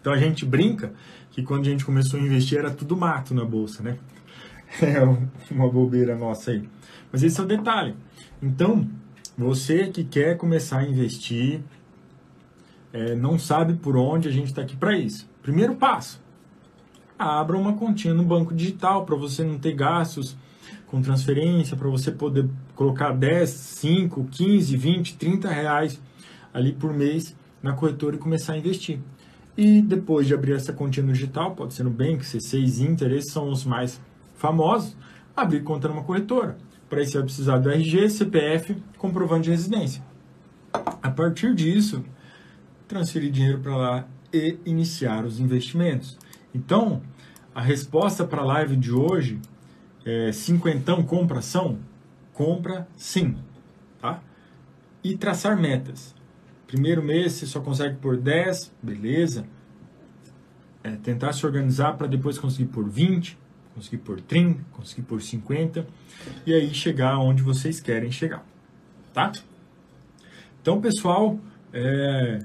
Então a gente brinca que quando a gente começou a investir era tudo mato na Bolsa, né? É uma bobeira nossa aí. Mas esse é o detalhe. Então, você que quer começar a investir, é, não sabe por onde a gente está aqui para isso. Primeiro passo, abra uma continha no banco digital para você não ter gastos com transferência, para você poder colocar 10, 5, 15, 20, 30 reais ali por mês na corretora e começar a investir. E depois de abrir essa continha no digital, pode ser no Bank, C6, Inter, esses são os mais famosos, abrir conta numa corretora. Para isso, vai precisar do RG, CPF, comprovante de residência. A partir disso, transferir dinheiro para lá e iniciar os investimentos. Então, a resposta para a live de hoje é cinquentão compra ação? Compra sim, tá? E traçar metas. Primeiro mês você só consegue por 10, beleza. É, tentar se organizar para depois conseguir por 20, conseguir por 30, conseguir por 50 e aí chegar onde vocês querem chegar, tá? Então, pessoal, é,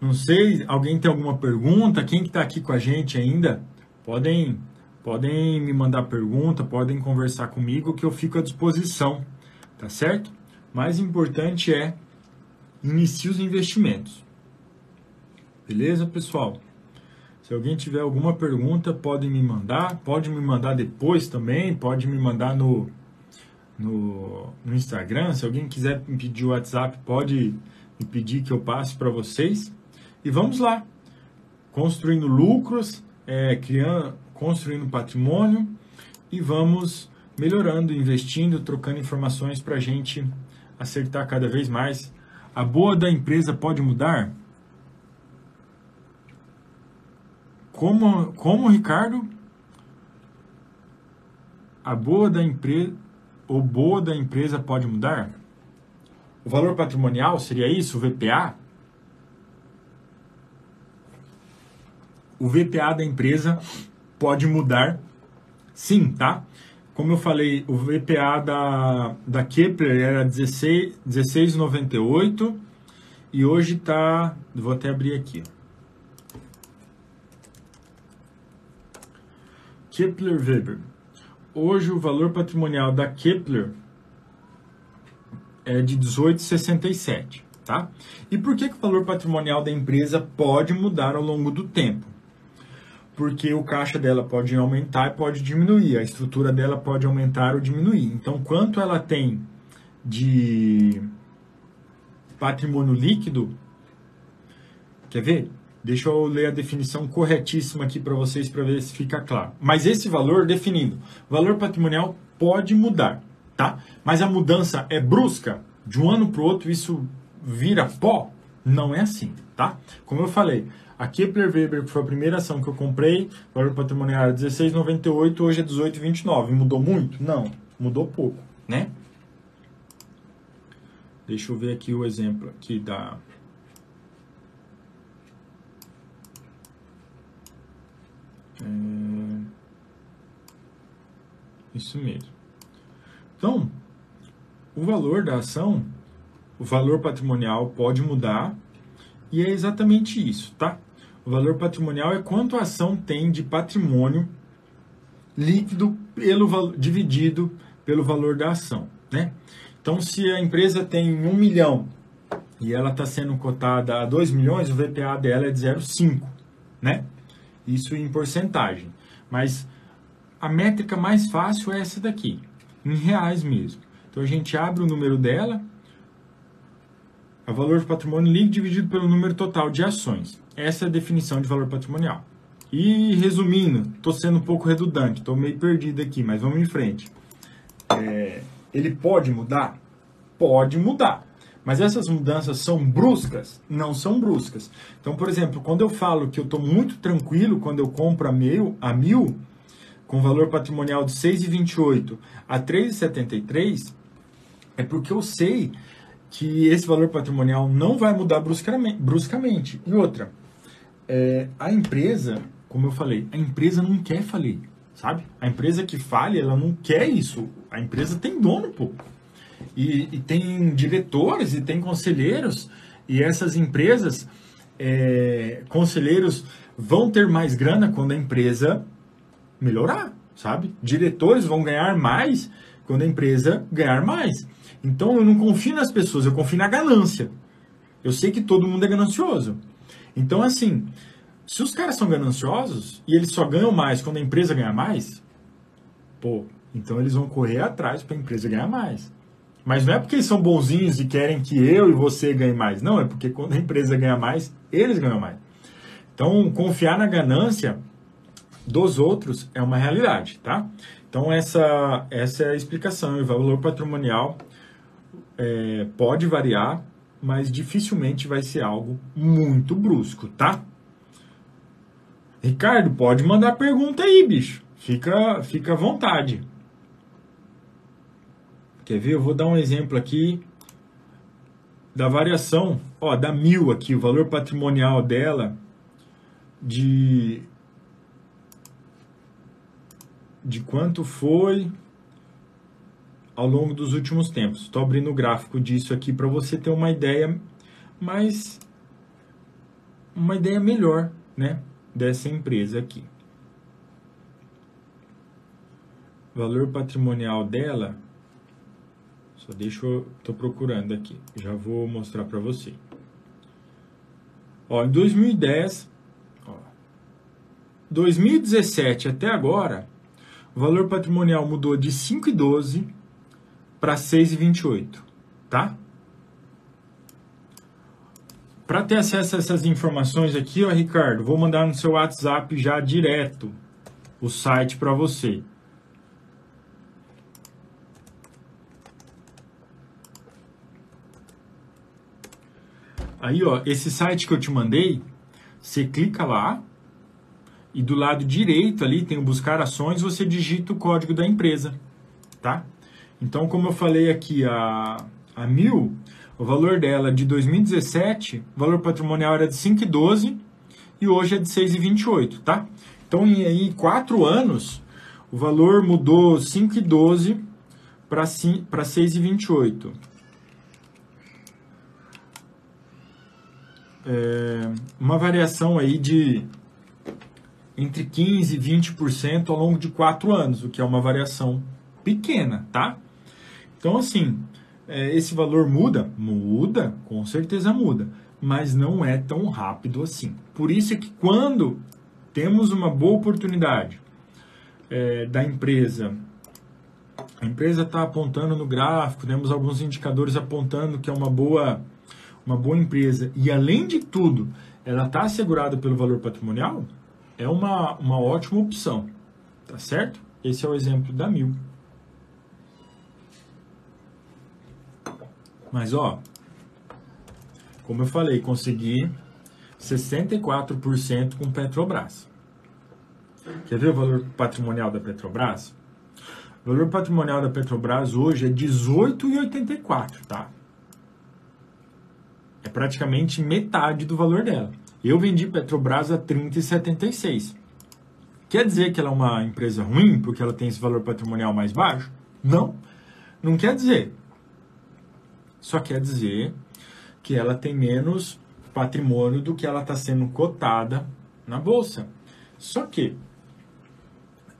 não sei, alguém tem alguma pergunta? Quem que está aqui com a gente ainda? Podem, podem me mandar pergunta, podem conversar comigo que eu fico à disposição, tá certo? Mais importante é inicie os investimentos. Beleza, pessoal? Se alguém tiver alguma pergunta, pode me mandar. Pode me mandar depois também. Pode me mandar no, no, no Instagram. Se alguém quiser me pedir o WhatsApp, pode me pedir que eu passe para vocês. E vamos lá. Construindo lucros, é, criando, construindo patrimônio e vamos melhorando, investindo, trocando informações para a gente acertar cada vez mais. A boa da empresa pode mudar? Como, como Ricardo, a boa da empresa, o boa da empresa pode mudar? O valor patrimonial seria isso, o VPA? O VPA da empresa pode mudar, sim, tá? Como eu falei, o VPA da, da Kepler era 16,98 16 e hoje está, vou até abrir aqui. Kepler Weber. Hoje o valor patrimonial da Kepler é de 18,67, tá? E por que, que o valor patrimonial da empresa pode mudar ao longo do tempo? Porque o caixa dela pode aumentar e pode diminuir, a estrutura dela pode aumentar ou diminuir. Então, quanto ela tem de patrimônio líquido, quer ver? Deixa eu ler a definição corretíssima aqui para vocês para ver se fica claro. Mas esse valor definido, valor patrimonial pode mudar, tá? Mas a mudança é brusca, de um ano para o outro isso vira pó? Não é assim, tá? Como eu falei, a Kepler Weber, que foi a primeira ação que eu comprei, valor patrimonial era 16,98, hoje é 18,29. Mudou muito? Não, mudou pouco, né? Deixa eu ver aqui o exemplo aqui da É... Isso mesmo. Então, o valor da ação, o valor patrimonial pode mudar e é exatamente isso, tá? O valor patrimonial é quanto a ação tem de patrimônio líquido pelo dividido pelo valor da ação, né? Então, se a empresa tem um milhão e ela está sendo cotada a 2 milhões, o VPA dela é de 0,5, né? Isso em porcentagem. Mas a métrica mais fácil é essa daqui, em reais mesmo. Então a gente abre o número dela, o valor de patrimônio líquido dividido pelo número total de ações. Essa é a definição de valor patrimonial. E resumindo, estou sendo um pouco redundante, estou meio perdido aqui, mas vamos em frente. É, ele pode mudar? Pode mudar. Mas essas mudanças são bruscas? Não são bruscas. Então, por exemplo, quando eu falo que eu estou muito tranquilo quando eu compro a mil, a mil com valor patrimonial de 6,28 a 3,73, é porque eu sei que esse valor patrimonial não vai mudar bruscamente. E outra, é, a empresa, como eu falei, a empresa não quer falir, sabe? A empresa que fale, ela não quer isso. A empresa tem dono, pô e, e tem diretores e tem conselheiros, e essas empresas, é, conselheiros, vão ter mais grana quando a empresa melhorar, sabe? Diretores vão ganhar mais quando a empresa ganhar mais. Então eu não confio nas pessoas, eu confio na ganância. Eu sei que todo mundo é ganancioso. Então, assim, se os caras são gananciosos e eles só ganham mais quando a empresa ganha mais, pô, então eles vão correr atrás para a empresa ganhar mais. Mas não é porque eles são bonzinhos e querem que eu e você ganhe mais. Não, é porque quando a empresa ganha mais, eles ganham mais. Então, confiar na ganância dos outros é uma realidade, tá? Então, essa, essa é a explicação. O valor patrimonial é, pode variar, mas dificilmente vai ser algo muito brusco, tá? Ricardo, pode mandar pergunta aí, bicho. Fica, fica à vontade. Quer ver? Eu vou dar um exemplo aqui da variação, ó, da mil aqui, o valor patrimonial dela de de quanto foi ao longo dos últimos tempos. Estou abrindo o gráfico disso aqui para você ter uma ideia mais uma ideia melhor, né, dessa empresa aqui. valor patrimonial dela, só deixa eu, tô procurando aqui, já vou mostrar para você. Ó, em 2010, ó, 2017 até agora, o valor patrimonial mudou de 5,12 para 6,28, tá? Para ter acesso a essas informações aqui, ó, Ricardo, vou mandar no seu WhatsApp já direto o site para você. Aí, ó, esse site que eu te mandei, você clica lá e do lado direito ali tem o buscar ações, você digita o código da empresa, tá? Então, como eu falei aqui, a, a Mil, o valor dela de 2017, o valor patrimonial era de 5,12 e hoje é de 6,28, tá? Então, em, em quatro anos, o valor mudou 5,12 para 6,28. é, uma variação aí de entre 15% e 20% ao longo de quatro anos, o que é uma variação pequena, tá? Então, assim, é, esse valor muda? Muda, com certeza muda, mas não é tão rápido assim. Por isso é que quando temos uma boa oportunidade é, da empresa, a empresa está apontando no gráfico, temos alguns indicadores apontando que é uma boa uma boa empresa e, além de tudo, ela está assegurada pelo valor patrimonial, é uma, uma ótima opção. Tá certo? Esse é o exemplo da Mil. Mas, ó, como eu falei, consegui 64% com Petrobras. Quer ver o valor patrimonial da Petrobras? O valor patrimonial da Petrobras hoje é 18,84, tá? É praticamente metade do valor dela. Eu vendi Petrobras a 30,76. Quer dizer que ela é uma empresa ruim porque ela tem esse valor patrimonial mais baixo? Não, não quer dizer. Só quer dizer que ela tem menos patrimônio do que ela está sendo cotada na bolsa. Só que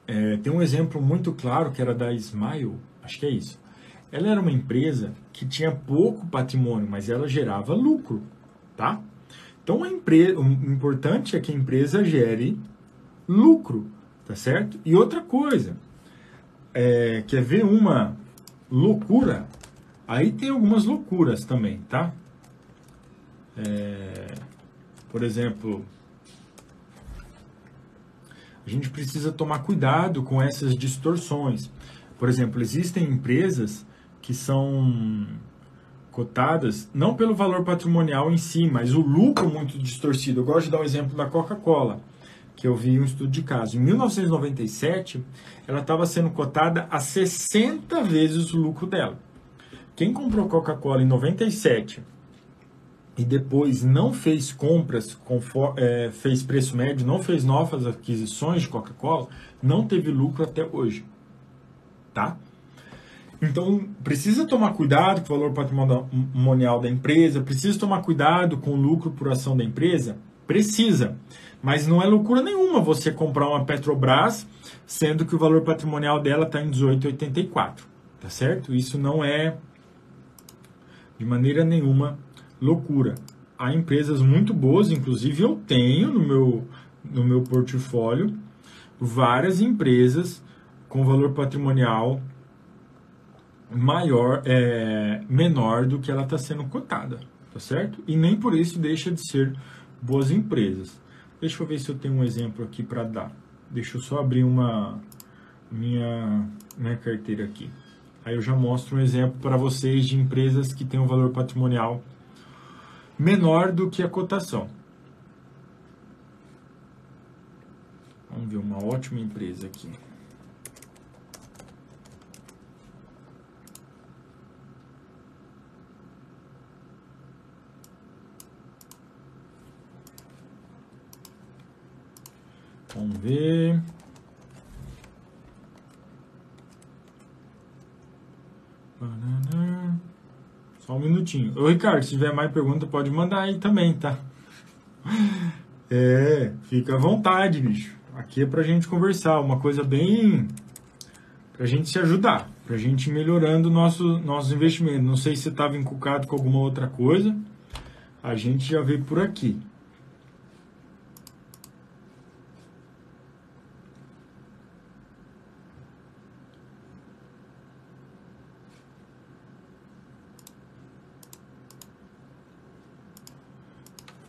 é, tem um exemplo muito claro que era da Smile, acho que é isso. Ela era uma empresa que tinha pouco patrimônio, mas ela gerava lucro, tá? Então, a empresa, o importante é que a empresa gere lucro, tá certo? E outra coisa, é, quer ver uma loucura? Aí tem algumas loucuras também, tá? É, por exemplo, a gente precisa tomar cuidado com essas distorções. Por exemplo, existem empresas que são cotadas não pelo valor patrimonial em si, mas o lucro muito distorcido. Eu gosto de dar um exemplo da Coca-Cola, que eu vi um estudo de caso. Em 1997, ela estava sendo cotada a 60 vezes o lucro dela. Quem comprou Coca-Cola em 97 e depois não fez compras, conforme, é, fez preço médio, não fez novas aquisições de Coca-Cola, não teve lucro até hoje. Tá? Então, precisa tomar cuidado com o valor patrimonial da empresa, precisa tomar cuidado com o lucro por ação da empresa? Precisa. Mas não é loucura nenhuma você comprar uma Petrobras, sendo que o valor patrimonial dela está em 18,84. Tá certo? Isso não é, de maneira nenhuma, loucura. Há empresas muito boas, inclusive eu tenho no meu, no meu portfólio várias empresas com valor patrimonial maior, é, menor do que ela está sendo cotada, tá certo? E nem por isso deixa de ser boas empresas. Deixa eu ver se eu tenho um exemplo aqui para dar. Deixa eu só abrir uma, minha, minha carteira aqui. Aí eu já mostro um exemplo para vocês de empresas que têm um valor patrimonial menor do que a cotação. Vamos ver uma ótima empresa aqui. Vamos ver. Só um minutinho. Ô, Ricardo, se tiver mais pergunta, pode mandar aí também, tá? É, fica à vontade, bicho. Aqui é pra gente conversar, uma coisa bem. pra gente se ajudar, pra gente ir melhorando nosso, nossos investimentos. Não sei se você estava encucado com alguma outra coisa, a gente já veio por aqui.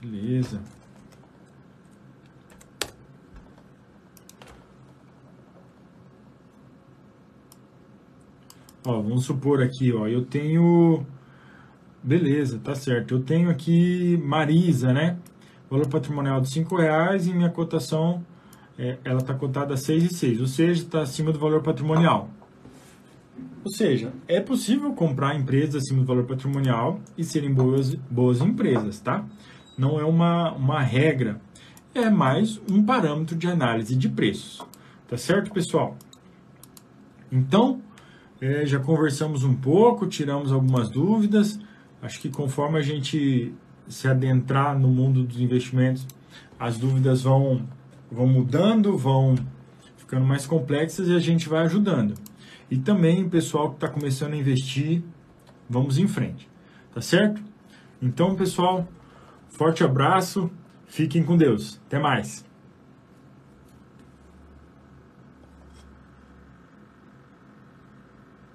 Beleza. Ó, vamos supor aqui, ó, eu tenho... Beleza, tá certo. Eu tenho aqui Marisa, né? Valor patrimonial de 5 reais e minha cotação, é, ela está cotada a 6,6, ou seja, está acima do valor patrimonial. Ou seja, é possível comprar empresas acima do valor patrimonial e serem boas, boas empresas, tá? Não é uma, uma regra, é mais um parâmetro de análise de preços. Tá certo, pessoal? Então, é, já conversamos um pouco, tiramos algumas dúvidas. Acho que conforme a gente se adentrar no mundo dos investimentos, as dúvidas vão, vão mudando, vão ficando mais complexas e a gente vai ajudando. E também o pessoal que está começando a investir, vamos em frente. Tá certo? Então, pessoal, forte abraço, fiquem com Deus. Até mais.